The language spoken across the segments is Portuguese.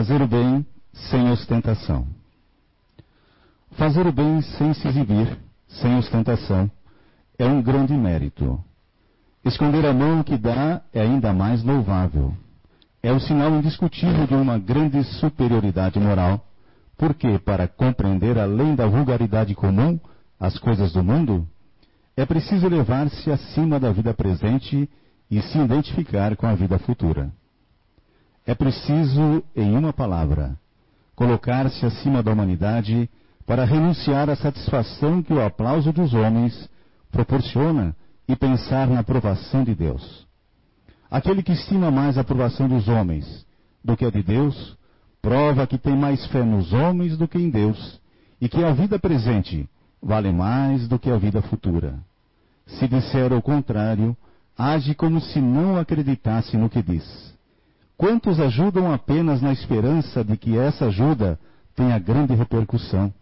Fazer o bem sem ostentação. Fazer o bem sem se exibir, sem ostentação, é um grande mérito. Esconder a mão que dá é ainda mais louvável. É o sinal indiscutível de uma grande superioridade moral, porque, para compreender além da vulgaridade comum as coisas do mundo, é preciso elevar-se acima da vida presente e se identificar com a vida futura. É preciso, em uma palavra, colocar-se acima da humanidade para renunciar à satisfação que o aplauso dos homens proporciona e pensar na aprovação de Deus. Aquele que estima mais a aprovação dos homens do que a de Deus, prova que tem mais fé nos homens do que em Deus, e que a vida presente vale mais do que a vida futura. Se disser o contrário, age como se não acreditasse no que diz. Quantos ajudam apenas na esperança de que essa ajuda tenha grande repercussão?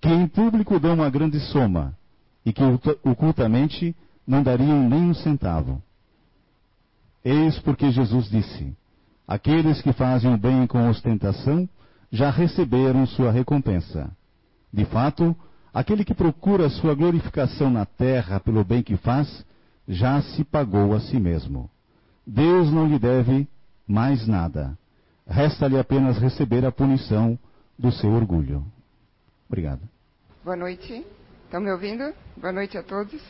Que em público dão uma grande soma e que ocultamente não dariam nem um centavo. Eis porque Jesus disse: Aqueles que fazem o bem com ostentação já receberam sua recompensa. De fato, aquele que procura sua glorificação na terra pelo bem que faz, já se pagou a si mesmo. Deus não lhe deve mais nada. Resta-lhe apenas receber a punição do seu orgulho. Obrigado. Boa noite. Estão me ouvindo? Boa noite a todos.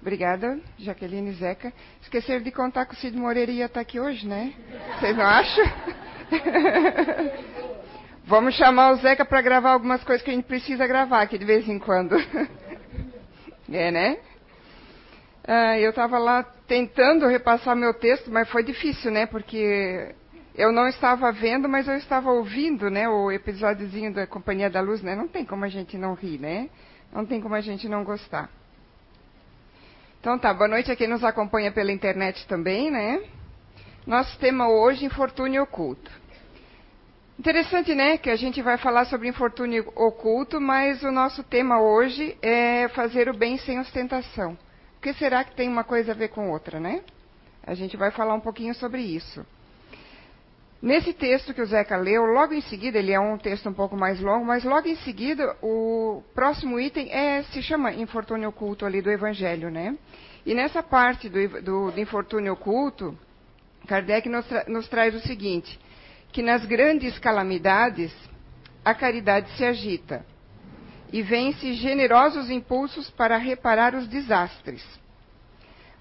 Obrigada, Jaqueline Zeca. Esqueceram de contar que o Cid Moreira ia estar aqui hoje, né? Vocês não acham? Vamos chamar o Zeca para gravar algumas coisas que a gente precisa gravar aqui de vez em quando. é, né? Ah, eu estava lá tentando repassar meu texto, mas foi difícil, né? Porque eu não estava vendo, mas eu estava ouvindo, né? O episódiozinho da Companhia da Luz, né? Não tem como a gente não rir, né? Não tem como a gente não gostar. Então tá, boa noite a quem nos acompanha pela internet também, né? Nosso tema hoje, infortúnio oculto. Interessante, né, que a gente vai falar sobre infortúnio oculto, mas o nosso tema hoje é fazer o bem sem ostentação. Que será que tem uma coisa a ver com outra, né? A gente vai falar um pouquinho sobre isso. Nesse texto que o Zeca leu, logo em seguida, ele é um texto um pouco mais longo, mas logo em seguida, o próximo item é, se chama infortúnio oculto ali do Evangelho, né? E nessa parte do, do, do infortúnio oculto, Kardec nos, tra nos traz o seguinte, que nas grandes calamidades, a caridade se agita e vence generosos impulsos para reparar os desastres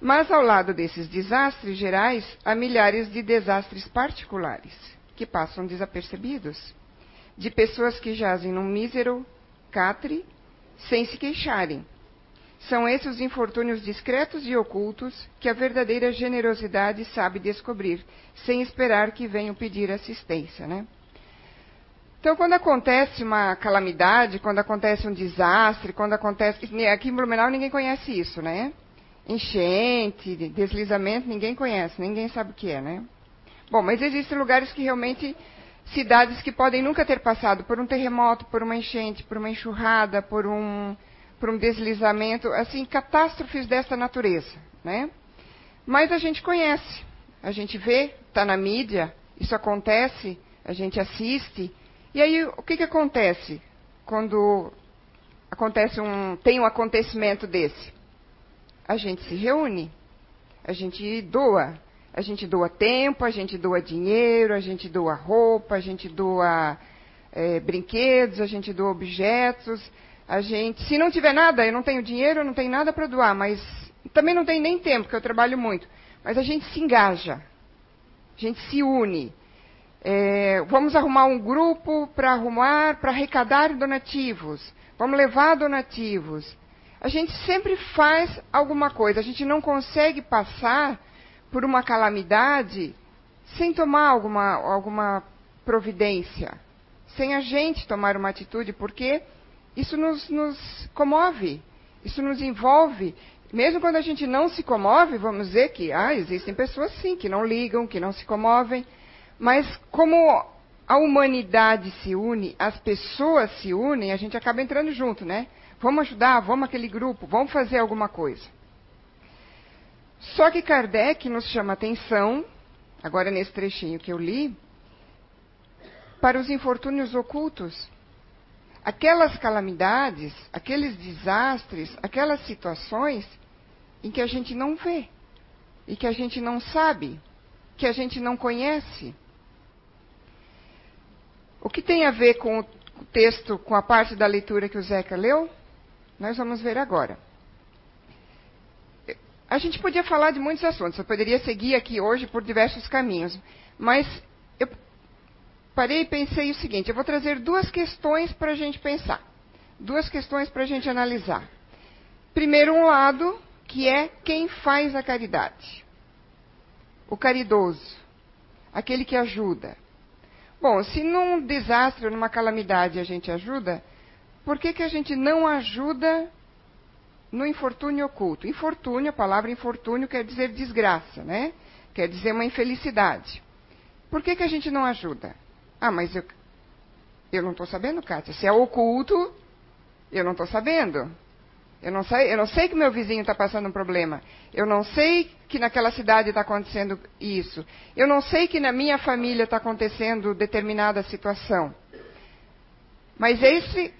mas ao lado desses desastres gerais, há milhares de desastres particulares que passam desapercebidos, de pessoas que jazem num mísero catre sem se queixarem. São esses os infortúnios discretos e ocultos que a verdadeira generosidade sabe descobrir, sem esperar que venham pedir assistência, né? Então, quando acontece uma calamidade, quando acontece um desastre, quando acontece. Aqui em Blumenau ninguém conhece isso, né? enchente, deslizamento, ninguém conhece, ninguém sabe o que é, né? Bom, mas existem lugares que realmente, cidades que podem nunca ter passado por um terremoto, por uma enchente, por uma enxurrada, por um, por um deslizamento, assim, catástrofes dessa natureza, né? Mas a gente conhece, a gente vê, está na mídia, isso acontece, a gente assiste, e aí o que, que acontece quando acontece um, tem um acontecimento desse? a gente se reúne, a gente doa. A gente doa tempo, a gente doa dinheiro, a gente doa roupa, a gente doa é, brinquedos, a gente doa objetos. A gente, se não tiver nada, eu não tenho dinheiro, eu não tenho nada para doar, mas também não tenho nem tempo, porque eu trabalho muito. Mas a gente se engaja, a gente se une. É, vamos arrumar um grupo para arrumar, para arrecadar donativos. Vamos levar donativos a gente sempre faz alguma coisa. A gente não consegue passar por uma calamidade sem tomar alguma, alguma providência, sem a gente tomar uma atitude, porque isso nos, nos comove, isso nos envolve. Mesmo quando a gente não se comove, vamos dizer que ah, existem pessoas sim que não ligam, que não se comovem, mas como a humanidade se une, as pessoas se unem, a gente acaba entrando junto, né? Vamos ajudar, vamos aquele grupo, vamos fazer alguma coisa. Só que Kardec nos chama atenção, agora nesse trechinho que eu li, para os infortúnios ocultos. Aquelas calamidades, aqueles desastres, aquelas situações em que a gente não vê e que a gente não sabe, que a gente não conhece. O que tem a ver com o texto, com a parte da leitura que o Zeca leu? Nós vamos ver agora. A gente podia falar de muitos assuntos, eu poderia seguir aqui hoje por diversos caminhos, mas eu parei e pensei o seguinte: eu vou trazer duas questões para a gente pensar, duas questões para a gente analisar. Primeiro, um lado, que é quem faz a caridade. O caridoso, aquele que ajuda. Bom, se num desastre numa calamidade a gente ajuda, por que, que a gente não ajuda no infortúnio oculto? Infortúnio, a palavra infortúnio quer dizer desgraça, né? Quer dizer uma infelicidade. Por que, que a gente não ajuda? Ah, mas eu, eu não estou sabendo, Kátia. Se é oculto, eu não estou sabendo. Eu não, sei, eu não sei que meu vizinho está passando um problema. Eu não sei que naquela cidade está acontecendo isso. Eu não sei que na minha família está acontecendo determinada situação. Mas é esse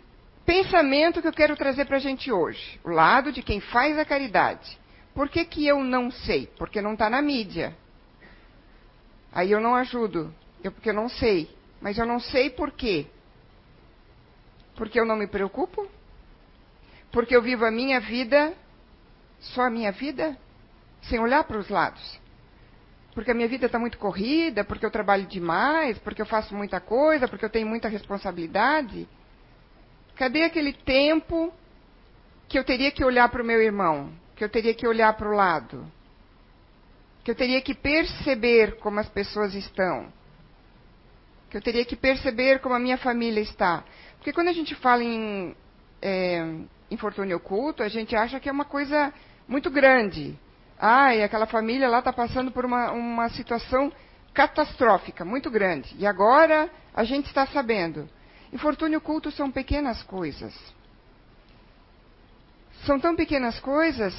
pensamento que eu quero trazer para a gente hoje. O lado de quem faz a caridade. Por que, que eu não sei? Porque não está na mídia. Aí eu não ajudo. Eu, porque eu não sei. Mas eu não sei por quê. Porque eu não me preocupo? Porque eu vivo a minha vida, só a minha vida, sem olhar para os lados. Porque a minha vida está muito corrida, porque eu trabalho demais, porque eu faço muita coisa, porque eu tenho muita responsabilidade. Cadê aquele tempo que eu teria que olhar para o meu irmão? Que eu teria que olhar para o lado? Que eu teria que perceber como as pessoas estão? Que eu teria que perceber como a minha família está? Porque quando a gente fala em é, infortúnio oculto, a gente acha que é uma coisa muito grande. Ah, e aquela família lá está passando por uma, uma situação catastrófica, muito grande. E agora a gente está sabendo. Infortúnio oculto são pequenas coisas. São tão pequenas coisas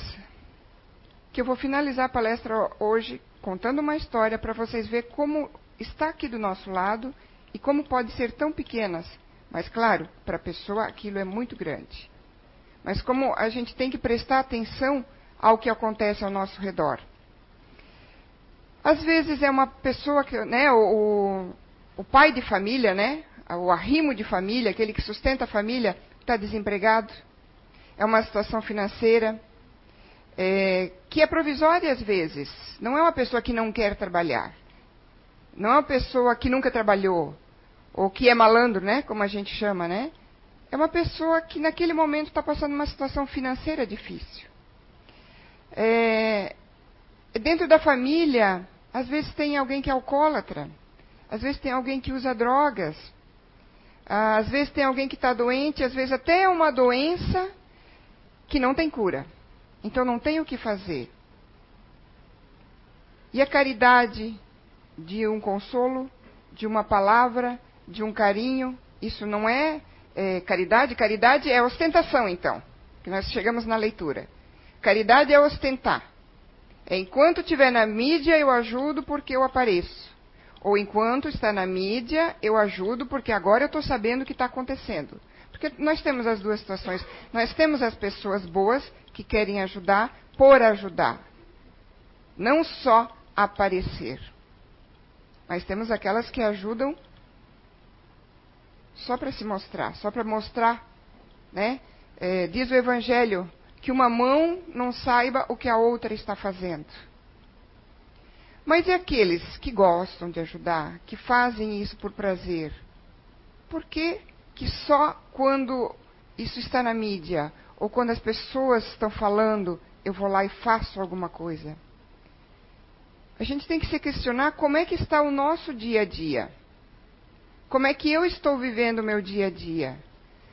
que eu vou finalizar a palestra hoje contando uma história para vocês verem como está aqui do nosso lado e como pode ser tão pequenas. Mas, claro, para a pessoa aquilo é muito grande mas como a gente tem que prestar atenção ao que acontece ao nosso redor. Às vezes é uma pessoa que, né, o, o pai de família, né, o arrimo de família, aquele que sustenta a família, está desempregado. É uma situação financeira é, que é provisória às vezes. Não é uma pessoa que não quer trabalhar. Não é uma pessoa que nunca trabalhou. Ou que é malandro, né? Como a gente chama, né? É uma pessoa que naquele momento está passando uma situação financeira difícil. É, dentro da família, às vezes tem alguém que é alcoólatra, às vezes tem alguém que usa drogas, às vezes tem alguém que está doente, às vezes até é uma doença que não tem cura. Então não tem o que fazer. E a caridade de um consolo, de uma palavra, de um carinho, isso não é é, caridade? Caridade é ostentação, então, que nós chegamos na leitura. Caridade é ostentar. É enquanto estiver na mídia, eu ajudo porque eu apareço. Ou enquanto está na mídia, eu ajudo porque agora eu estou sabendo o que está acontecendo. Porque nós temos as duas situações. Nós temos as pessoas boas que querem ajudar por ajudar. Não só aparecer. Mas temos aquelas que ajudam só para se mostrar, só para mostrar, né? É, diz o Evangelho que uma mão não saiba o que a outra está fazendo. Mas e aqueles que gostam de ajudar, que fazem isso por prazer? Por que, que só quando isso está na mídia, ou quando as pessoas estão falando, eu vou lá e faço alguma coisa? A gente tem que se questionar como é que está o nosso dia a dia. Como é que eu estou vivendo o meu dia a dia?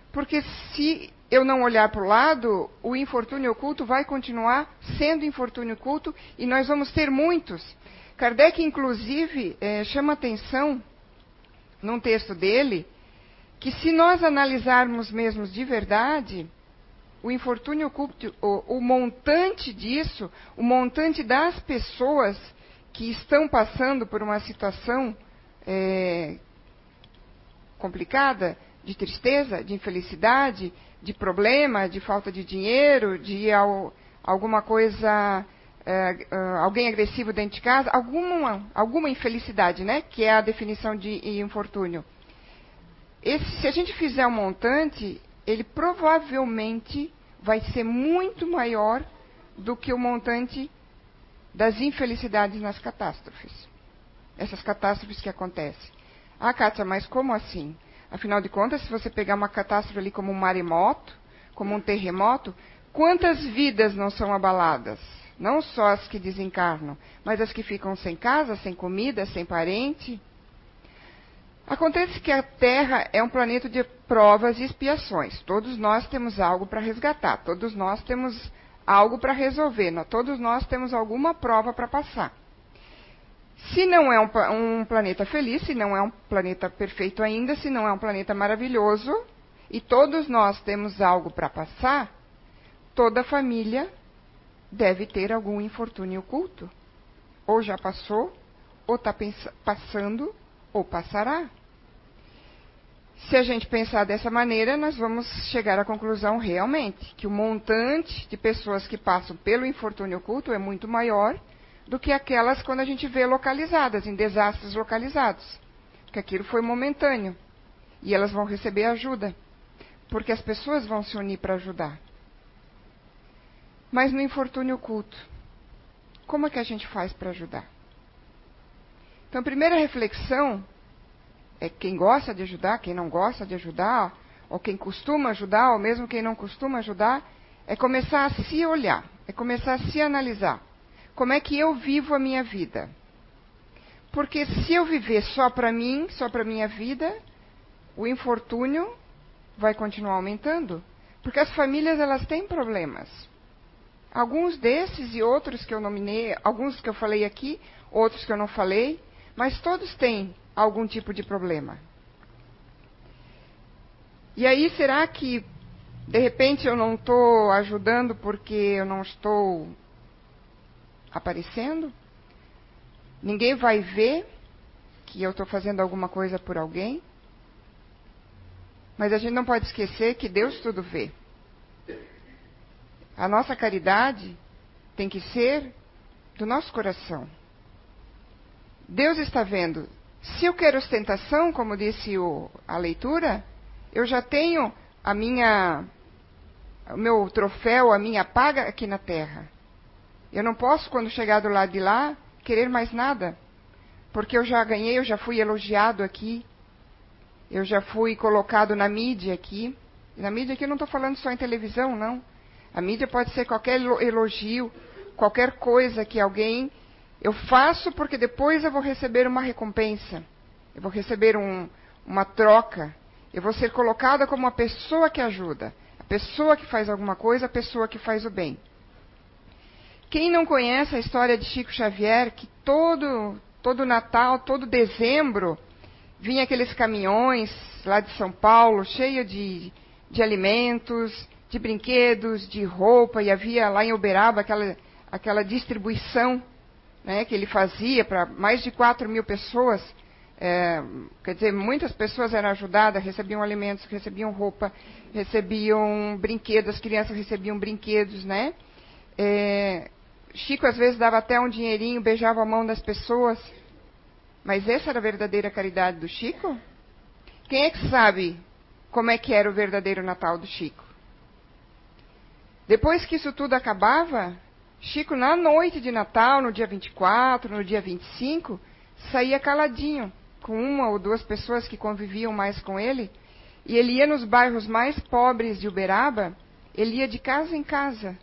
Porque se eu não olhar para o lado, o infortúnio oculto vai continuar sendo infortúnio oculto e nós vamos ter muitos. Kardec, inclusive, é, chama atenção num texto dele que se nós analisarmos mesmo de verdade, o infortúnio oculto, o, o montante disso, o montante das pessoas que estão passando por uma situação é, complicada, de tristeza, de infelicidade, de problema, de falta de dinheiro, de al, alguma coisa, é, alguém agressivo dentro de casa, alguma, alguma infelicidade, né? Que é a definição de infortúnio. Esse, se a gente fizer um montante, ele provavelmente vai ser muito maior do que o montante das infelicidades nas catástrofes. Essas catástrofes que acontecem. Ah, Kátia, mas como assim? Afinal de contas, se você pegar uma catástrofe ali como um maremoto, como um terremoto, quantas vidas não são abaladas? Não só as que desencarnam, mas as que ficam sem casa, sem comida, sem parente. Acontece que a Terra é um planeta de provas e expiações. Todos nós temos algo para resgatar, todos nós temos algo para resolver, todos nós temos alguma prova para passar. Se não é um, um, planeta feliz, se não é um planeta perfeito ainda, se não é um planeta maravilhoso, e todos nós temos algo para passar, toda família deve ter algum infortúnio oculto. Ou já passou, ou está passando, ou passará. Se a gente pensar dessa maneira, nós vamos chegar à conclusão realmente que o montante de pessoas que passam pelo infortúnio oculto é muito maior do que aquelas quando a gente vê localizadas, em desastres localizados. Porque aquilo foi momentâneo. E elas vão receber ajuda. Porque as pessoas vão se unir para ajudar. Mas no infortúnio oculto, como é que a gente faz para ajudar? Então, a primeira reflexão é quem gosta de ajudar, quem não gosta de ajudar, ou quem costuma ajudar, ou mesmo quem não costuma ajudar, é começar a se olhar, é começar a se analisar. Como é que eu vivo a minha vida? Porque se eu viver só para mim, só para minha vida, o infortúnio vai continuar aumentando, porque as famílias elas têm problemas. Alguns desses e outros que eu nominei, alguns que eu falei aqui, outros que eu não falei, mas todos têm algum tipo de problema. E aí, será que de repente eu não estou ajudando porque eu não estou aparecendo. Ninguém vai ver que eu estou fazendo alguma coisa por alguém. Mas a gente não pode esquecer que Deus tudo vê. A nossa caridade tem que ser do nosso coração. Deus está vendo. Se eu quero ostentação, como disse o, a leitura, eu já tenho a minha, o meu troféu, a minha paga aqui na terra. Eu não posso, quando chegar do lado de lá, querer mais nada. Porque eu já ganhei, eu já fui elogiado aqui. Eu já fui colocado na mídia aqui. E na mídia aqui eu não estou falando só em televisão, não. A mídia pode ser qualquer elogio, qualquer coisa que alguém. Eu faço porque depois eu vou receber uma recompensa. Eu vou receber um, uma troca. Eu vou ser colocada como uma pessoa que ajuda. A pessoa que faz alguma coisa, a pessoa que faz o bem. Quem não conhece a história de Chico Xavier, que todo, todo Natal, todo dezembro, vinha aqueles caminhões lá de São Paulo, cheio de, de alimentos, de brinquedos, de roupa, e havia lá em Uberaba aquela, aquela distribuição né, que ele fazia para mais de 4 mil pessoas. É, quer dizer, muitas pessoas eram ajudadas, recebiam alimentos, recebiam roupa, recebiam brinquedos, as crianças recebiam brinquedos, né? É, Chico às vezes dava até um dinheirinho, beijava a mão das pessoas. Mas essa era a verdadeira caridade do Chico? Quem é que sabe como é que era o verdadeiro Natal do Chico? Depois que isso tudo acabava, Chico, na noite de Natal, no dia 24, no dia 25, saía caladinho, com uma ou duas pessoas que conviviam mais com ele, e ele ia nos bairros mais pobres de Uberaba, ele ia de casa em casa,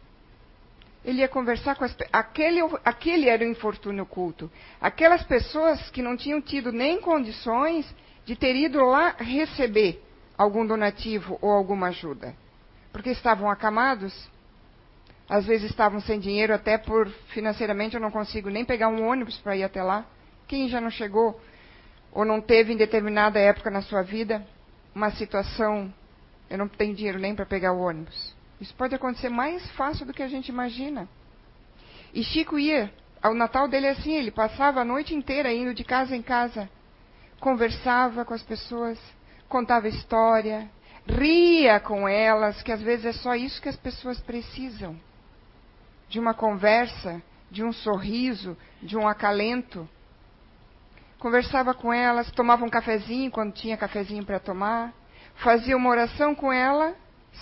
ele ia conversar com as aquele aquele era o infortúnio oculto. Aquelas pessoas que não tinham tido nem condições de ter ido lá receber algum donativo ou alguma ajuda, porque estavam acamados, às vezes estavam sem dinheiro até por financeiramente eu não consigo nem pegar um ônibus para ir até lá. Quem já não chegou ou não teve em determinada época na sua vida uma situação eu não tenho dinheiro nem para pegar o ônibus. Isso pode acontecer mais fácil do que a gente imagina. E Chico ia, ao Natal dele assim, ele passava a noite inteira indo de casa em casa, conversava com as pessoas, contava história, ria com elas, que às vezes é só isso que as pessoas precisam. De uma conversa, de um sorriso, de um acalento. Conversava com elas, tomava um cafezinho quando tinha cafezinho para tomar, fazia uma oração com ela,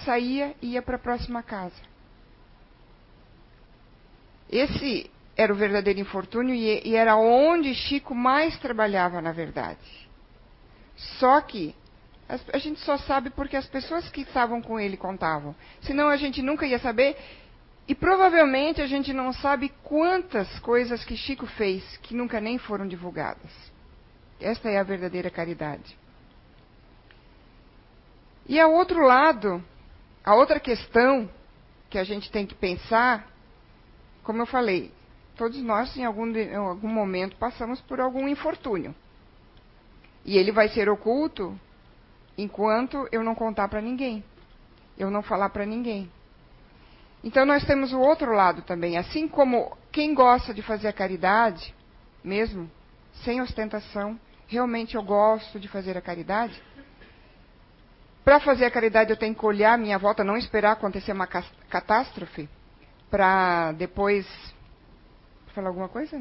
saía e ia para a próxima casa. Esse era o verdadeiro infortúnio e, e era onde Chico mais trabalhava, na verdade. Só que a gente só sabe porque as pessoas que estavam com ele contavam. Senão a gente nunca ia saber. E provavelmente a gente não sabe quantas coisas que Chico fez que nunca nem foram divulgadas. Esta é a verdadeira caridade. E a outro lado, a outra questão que a gente tem que pensar, como eu falei, todos nós em algum, em algum momento passamos por algum infortúnio. E ele vai ser oculto enquanto eu não contar para ninguém, eu não falar para ninguém. Então nós temos o outro lado também. Assim como quem gosta de fazer a caridade, mesmo, sem ostentação, realmente eu gosto de fazer a caridade. Para fazer a caridade eu tenho que olhar a minha volta, não esperar acontecer uma catástrofe, para depois. Falar alguma coisa?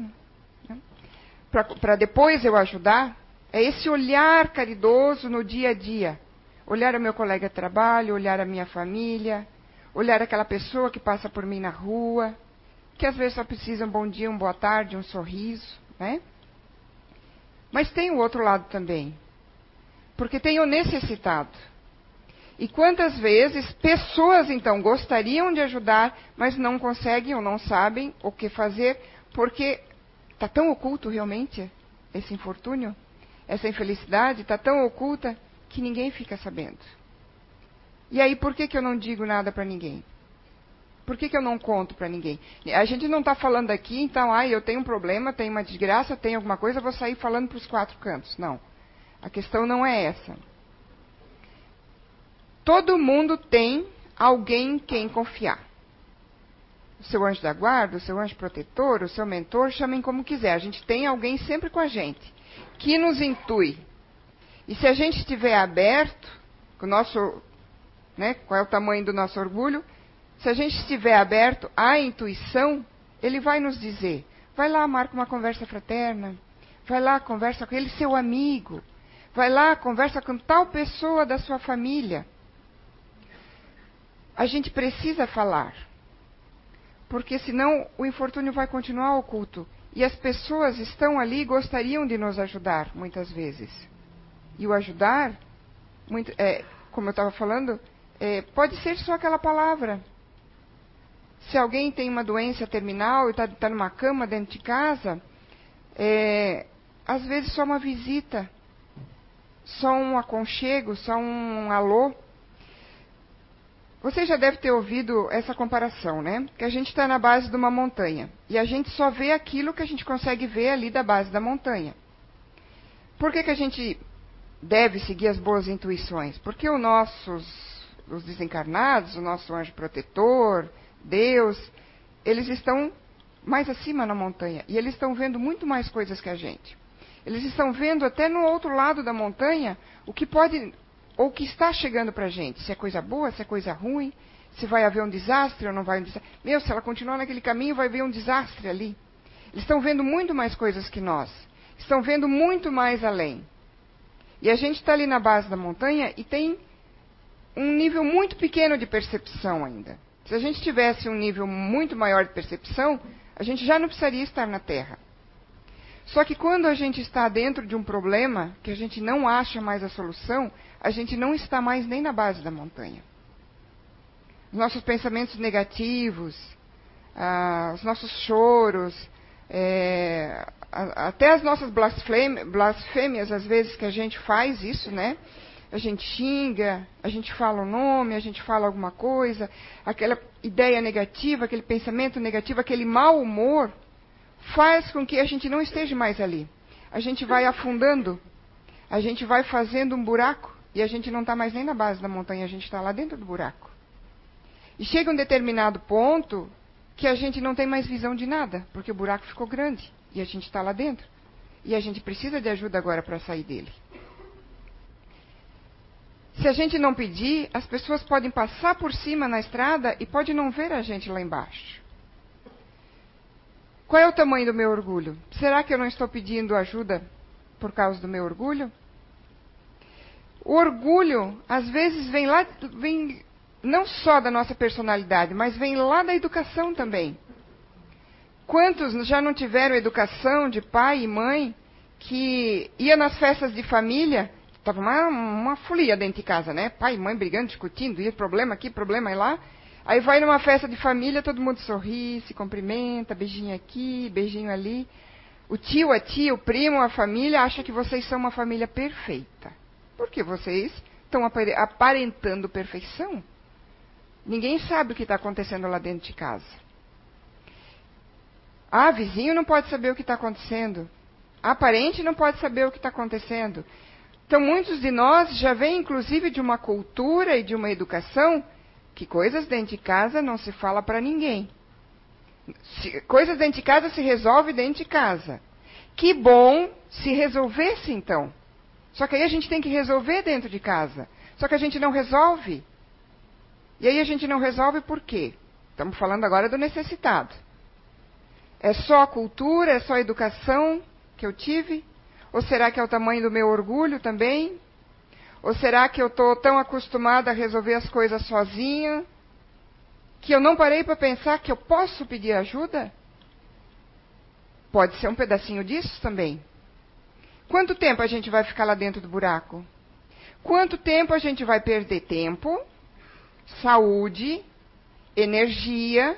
Para depois eu ajudar. É esse olhar caridoso no dia a dia. Olhar o meu colega de trabalho, olhar a minha família, olhar aquela pessoa que passa por mim na rua, que às vezes só precisa um bom dia, uma boa tarde, um sorriso, né? Mas tem o outro lado também. Porque tem o necessitado. E quantas vezes pessoas então gostariam de ajudar, mas não conseguem ou não sabem o que fazer, porque está tão oculto realmente esse infortúnio? essa infelicidade está tão oculta que ninguém fica sabendo. E aí, por que, que eu não digo nada para ninguém? Por que, que eu não conto para ninguém? A gente não está falando aqui, então, ah, eu tenho um problema, tenho uma desgraça, tenho alguma coisa, vou sair falando para os quatro cantos. Não. A questão não é essa. Todo mundo tem alguém em quem confiar. O seu anjo da guarda, o seu anjo protetor, o seu mentor, chamem como quiser. A gente tem alguém sempre com a gente que nos intui. E se a gente estiver aberto, com o nosso, né, qual é o tamanho do nosso orgulho, se a gente estiver aberto à intuição, ele vai nos dizer: vai lá, marca uma conversa fraterna, vai lá, conversa com ele, seu amigo, vai lá, conversa com tal pessoa da sua família. A gente precisa falar, porque senão o infortúnio vai continuar oculto e as pessoas estão ali e gostariam de nos ajudar, muitas vezes. E o ajudar, muito, é, como eu estava falando, é, pode ser só aquela palavra. Se alguém tem uma doença terminal e está tá numa cama dentro de casa, é, às vezes só uma visita, só um aconchego, só um alô, você já deve ter ouvido essa comparação, né? Que a gente está na base de uma montanha e a gente só vê aquilo que a gente consegue ver ali da base da montanha. Por que, que a gente deve seguir as boas intuições? Porque os nossos, os desencarnados, o nosso anjo protetor, Deus, eles estão mais acima na montanha e eles estão vendo muito mais coisas que a gente. Eles estão vendo até no outro lado da montanha o que pode ou que está chegando para a gente, se é coisa boa, se é coisa ruim, se vai haver um desastre ou não vai um desastre. Meu, se ela continuar naquele caminho, vai haver um desastre ali. Eles estão vendo muito mais coisas que nós. Estão vendo muito mais além. E a gente está ali na base da montanha e tem um nível muito pequeno de percepção ainda. Se a gente tivesse um nível muito maior de percepção, a gente já não precisaria estar na Terra. Só que quando a gente está dentro de um problema que a gente não acha mais a solução, a gente não está mais nem na base da montanha. Os nossos pensamentos negativos, ah, os nossos choros, é, até as nossas blasfêmias, às vezes que a gente faz isso, né? A gente xinga, a gente fala o nome, a gente fala alguma coisa, aquela ideia negativa, aquele pensamento negativo, aquele mau humor, faz com que a gente não esteja mais ali. A gente vai afundando, a gente vai fazendo um buraco e a gente não está mais nem na base da montanha, a gente está lá dentro do buraco. E chega um determinado ponto que a gente não tem mais visão de nada, porque o buraco ficou grande e a gente está lá dentro. E a gente precisa de ajuda agora para sair dele. Se a gente não pedir, as pessoas podem passar por cima na estrada e pode não ver a gente lá embaixo. Qual é o tamanho do meu orgulho? Será que eu não estou pedindo ajuda por causa do meu orgulho? O orgulho, às vezes, vem lá, vem não só da nossa personalidade, mas vem lá da educação também. Quantos já não tiveram educação de pai e mãe que ia nas festas de família, estava uma, uma folia dentro de casa, né? Pai e mãe brigando, discutindo, ia problema aqui, problema lá. Aí vai numa festa de família, todo mundo sorri, se cumprimenta, beijinho aqui, beijinho ali. O tio, a tia, o primo, a família acha que vocês são uma família perfeita. Porque vocês estão aparentando perfeição. Ninguém sabe o que está acontecendo lá dentro de casa. Ah, vizinho não pode saber o que está acontecendo. A parente não pode saber o que está acontecendo. Então, muitos de nós já vêm, inclusive, de uma cultura e de uma educação que coisas dentro de casa não se fala para ninguém. Se, coisas dentro de casa se resolve dentro de casa. Que bom se resolvesse então. Só que aí a gente tem que resolver dentro de casa. Só que a gente não resolve. E aí a gente não resolve por quê? Estamos falando agora do necessitado. É só a cultura, é só a educação que eu tive? Ou será que é o tamanho do meu orgulho também? Ou será que eu estou tão acostumada a resolver as coisas sozinha que eu não parei para pensar que eu posso pedir ajuda? Pode ser um pedacinho disso também. Quanto tempo a gente vai ficar lá dentro do buraco? Quanto tempo a gente vai perder tempo, saúde, energia,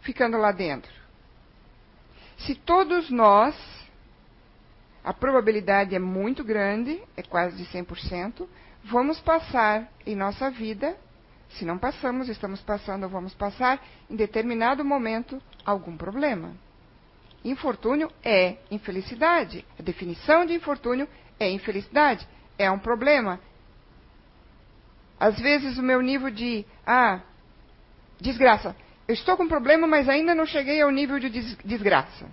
ficando lá dentro? Se todos nós a probabilidade é muito grande, é quase de 100%, vamos passar em nossa vida, se não passamos, estamos passando ou vamos passar, em determinado momento, algum problema. Infortúnio é infelicidade. A definição de infortúnio é infelicidade. É um problema. Às vezes o meu nível de, ah, desgraça. Eu estou com um problema, mas ainda não cheguei ao nível de desgraça.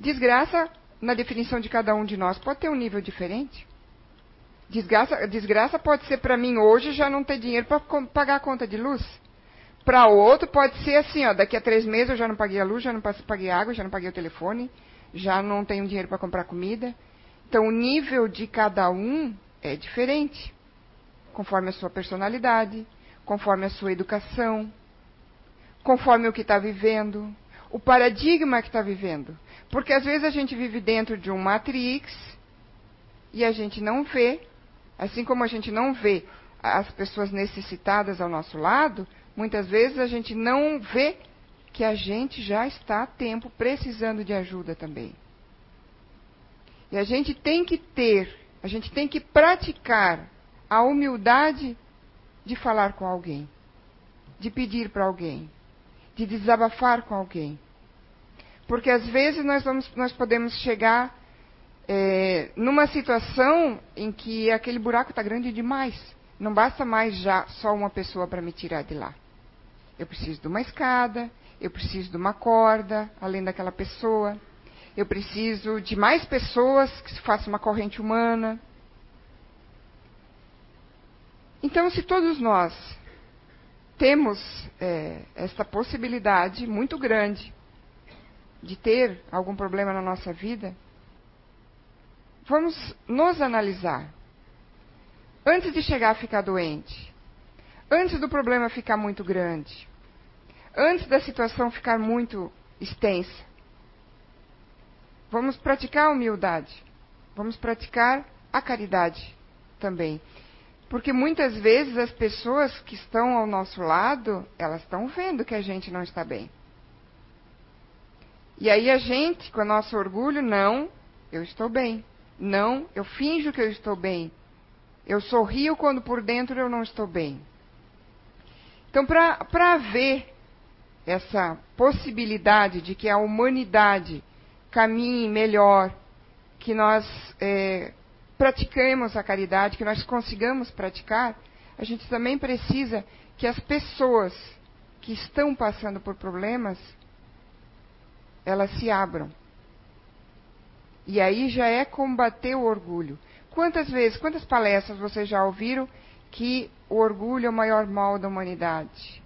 Desgraça na definição de cada um de nós, pode ter um nível diferente. Desgraça, desgraça pode ser para mim hoje já não ter dinheiro para pagar a conta de luz. Para outro pode ser assim, ó, daqui a três meses eu já não paguei a luz, já não paguei água, já não paguei o telefone, já não tenho dinheiro para comprar comida. Então o nível de cada um é diferente, conforme a sua personalidade, conforme a sua educação, conforme o que está vivendo, o paradigma que está vivendo. Porque às vezes a gente vive dentro de um matrix e a gente não vê, assim como a gente não vê as pessoas necessitadas ao nosso lado, muitas vezes a gente não vê que a gente já está a tempo precisando de ajuda também. E a gente tem que ter, a gente tem que praticar a humildade de falar com alguém, de pedir para alguém, de desabafar com alguém. Porque às vezes nós, vamos, nós podemos chegar é, numa situação em que aquele buraco está grande demais. Não basta mais já só uma pessoa para me tirar de lá. Eu preciso de uma escada, eu preciso de uma corda, além daquela pessoa. Eu preciso de mais pessoas que se faça uma corrente humana. Então, se todos nós temos é, essa possibilidade muito grande de ter algum problema na nossa vida, vamos nos analisar. Antes de chegar a ficar doente, antes do problema ficar muito grande, antes da situação ficar muito extensa, vamos praticar a humildade, vamos praticar a caridade também. Porque muitas vezes as pessoas que estão ao nosso lado, elas estão vendo que a gente não está bem. E aí a gente, com o nosso orgulho, não, eu estou bem. Não, eu finjo que eu estou bem. Eu sorrio quando por dentro eu não estou bem. Então, para haver essa possibilidade de que a humanidade caminhe melhor, que nós é, praticamos a caridade, que nós consigamos praticar, a gente também precisa que as pessoas que estão passando por problemas elas se abram. E aí já é combater o orgulho. quantas vezes, quantas palestras vocês já ouviram que o orgulho é o maior mal da humanidade?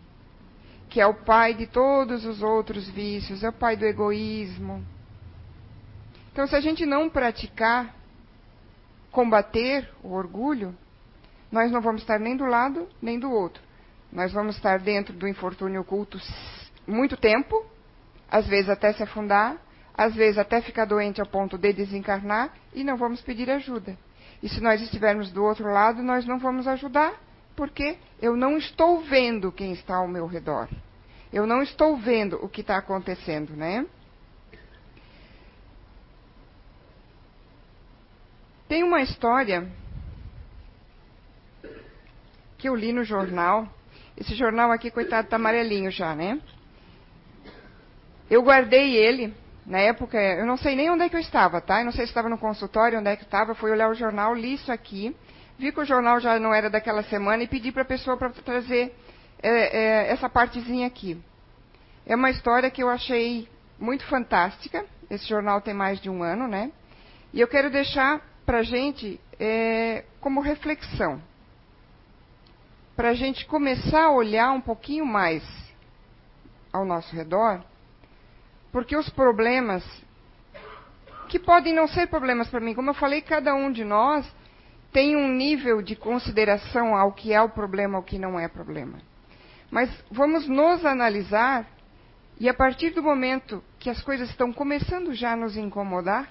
Que é o pai de todos os outros vícios, é o pai do egoísmo. Então, se a gente não praticar combater o orgulho, nós não vamos estar nem do lado nem do outro. Nós vamos estar dentro do infortúnio oculto muito tempo, às vezes até se afundar, às vezes até ficar doente ao ponto de desencarnar e não vamos pedir ajuda. E se nós estivermos do outro lado, nós não vamos ajudar, porque eu não estou vendo quem está ao meu redor. Eu não estou vendo o que está acontecendo, né? Tem uma história que eu li no jornal. Esse jornal aqui, coitado, está amarelinho já, né? Eu guardei ele na época, eu não sei nem onde é que eu estava, tá? Eu não sei se estava no consultório, onde é que estava. Fui olhar o jornal, li isso aqui. Vi que o jornal já não era daquela semana e pedi para a pessoa para trazer é, é, essa partezinha aqui. É uma história que eu achei muito fantástica. Esse jornal tem mais de um ano, né? E eu quero deixar para a gente é, como reflexão. Para a gente começar a olhar um pouquinho mais ao nosso redor porque os problemas, que podem não ser problemas para mim, como eu falei, cada um de nós tem um nível de consideração ao que é o problema, ao que não é problema. Mas vamos nos analisar e a partir do momento que as coisas estão começando já a nos incomodar,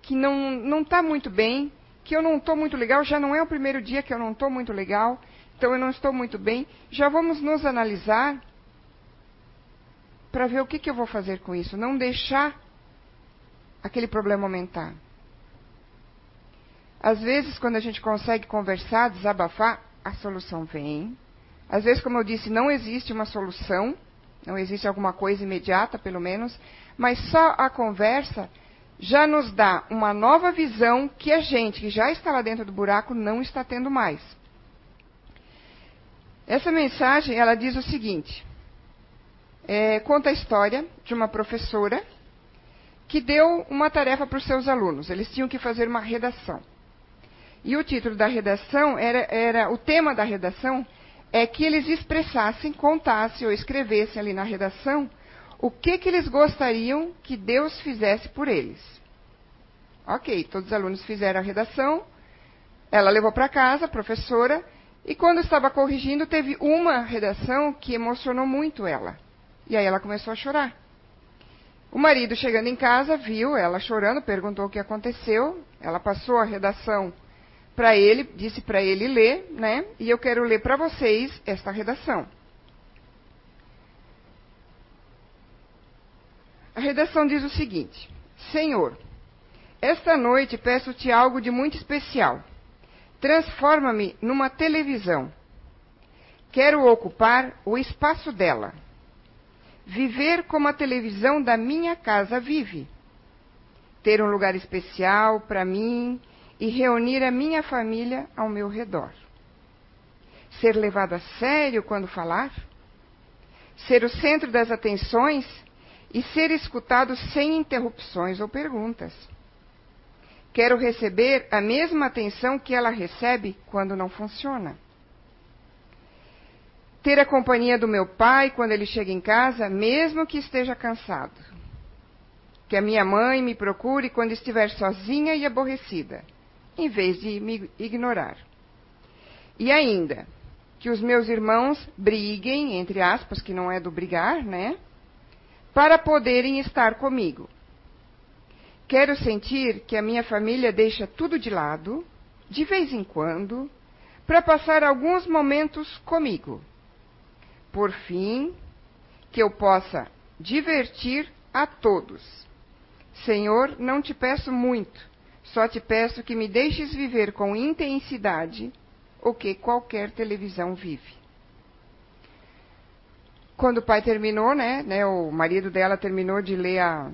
que não está muito bem, que eu não estou muito legal, já não é o primeiro dia que eu não estou muito legal, então eu não estou muito bem, já vamos nos analisar para ver o que, que eu vou fazer com isso. Não deixar aquele problema aumentar. Às vezes, quando a gente consegue conversar, desabafar, a solução vem. Às vezes, como eu disse, não existe uma solução, não existe alguma coisa imediata, pelo menos, mas só a conversa já nos dá uma nova visão que a gente, que já está lá dentro do buraco, não está tendo mais. Essa mensagem, ela diz o seguinte: é, conta a história de uma professora que deu uma tarefa para os seus alunos. Eles tinham que fazer uma redação. E o título da redação era, era o tema da redação é que eles expressassem, contassem ou escrevessem ali na redação o que, que eles gostariam que Deus fizesse por eles. Ok, todos os alunos fizeram a redação. Ela levou para casa, a professora, e quando estava corrigindo, teve uma redação que emocionou muito ela. E aí ela começou a chorar. O marido, chegando em casa, viu ela chorando, perguntou o que aconteceu. Ela passou a redação para ele, disse para ele ler, né? E eu quero ler para vocês esta redação. A redação diz o seguinte: Senhor, esta noite peço-te algo de muito especial. Transforma-me numa televisão. Quero ocupar o espaço dela viver como a televisão da minha casa vive. Ter um lugar especial para mim e reunir a minha família ao meu redor. Ser levado a sério quando falar. Ser o centro das atenções e ser escutado sem interrupções ou perguntas. Quero receber a mesma atenção que ela recebe quando não funciona ter a companhia do meu pai quando ele chega em casa, mesmo que esteja cansado. Que a minha mãe me procure quando estiver sozinha e aborrecida, em vez de me ignorar. E ainda, que os meus irmãos briguem, entre aspas, que não é do brigar, né? Para poderem estar comigo. Quero sentir que a minha família deixa tudo de lado, de vez em quando, para passar alguns momentos comigo por fim, que eu possa divertir a todos. Senhor, não te peço muito, só te peço que me deixes viver com intensidade o que qualquer televisão vive. Quando o pai terminou, né, né, o marido dela terminou de ler a,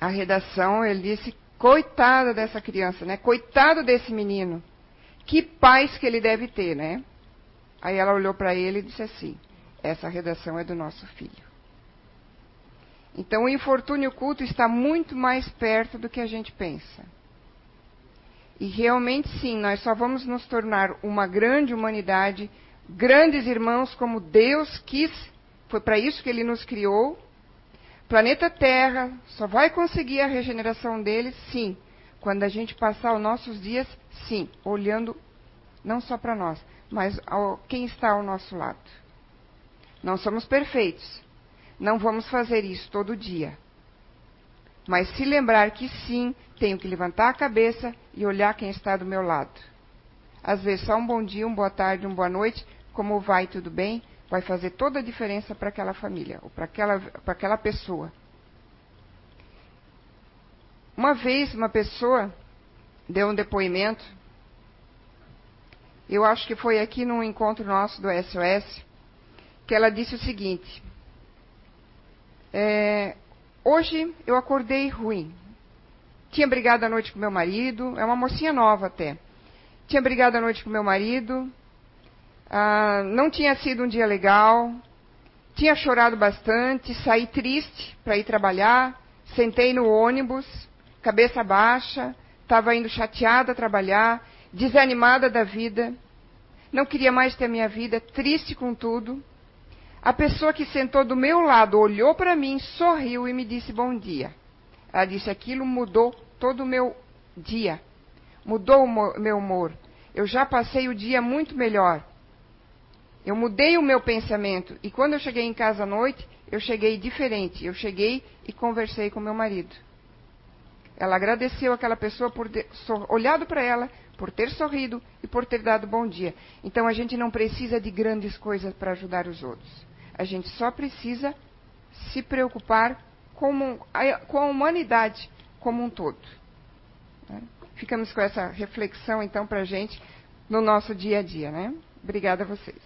a redação, ele disse: coitada dessa criança, né? Coitado desse menino. Que paz que ele deve ter, né? Aí ela olhou para ele e disse assim: essa redação é do nosso filho. Então, o infortúnio culto está muito mais perto do que a gente pensa. E realmente sim, nós só vamos nos tornar uma grande humanidade, grandes irmãos como Deus quis, foi para isso que ele nos criou. Planeta Terra só vai conseguir a regeneração dele, sim, quando a gente passar os nossos dias, sim, olhando não só para nós, mas ao, quem está ao nosso lado. Não somos perfeitos. Não vamos fazer isso todo dia. Mas se lembrar que sim, tenho que levantar a cabeça e olhar quem está do meu lado. Às vezes só um bom dia, uma boa tarde, uma boa noite, como vai, tudo bem, vai fazer toda a diferença para aquela família, ou para aquela, para aquela pessoa. Uma vez uma pessoa deu um depoimento, eu acho que foi aqui num encontro nosso do SOS, que ela disse o seguinte: é, Hoje eu acordei ruim. Tinha brigado à noite com meu marido, é uma mocinha nova até. Tinha brigado à noite com meu marido, ah, não tinha sido um dia legal, tinha chorado bastante, saí triste para ir trabalhar, sentei no ônibus, cabeça baixa, estava indo chateada a trabalhar, desanimada da vida, não queria mais ter minha vida, triste com tudo. A pessoa que sentou do meu lado olhou para mim, sorriu e me disse bom dia. Ela disse: aquilo mudou todo o meu dia, mudou o meu humor. Eu já passei o dia muito melhor. Eu mudei o meu pensamento e quando eu cheguei em casa à noite, eu cheguei diferente. Eu cheguei e conversei com meu marido. Ela agradeceu aquela pessoa por ter olhado para ela, por ter sorrido e por ter dado bom dia. Então a gente não precisa de grandes coisas para ajudar os outros. A gente só precisa se preocupar com a, com a humanidade como um todo. Né? Ficamos com essa reflexão, então, para a gente no nosso dia a dia. Né? Obrigada a vocês.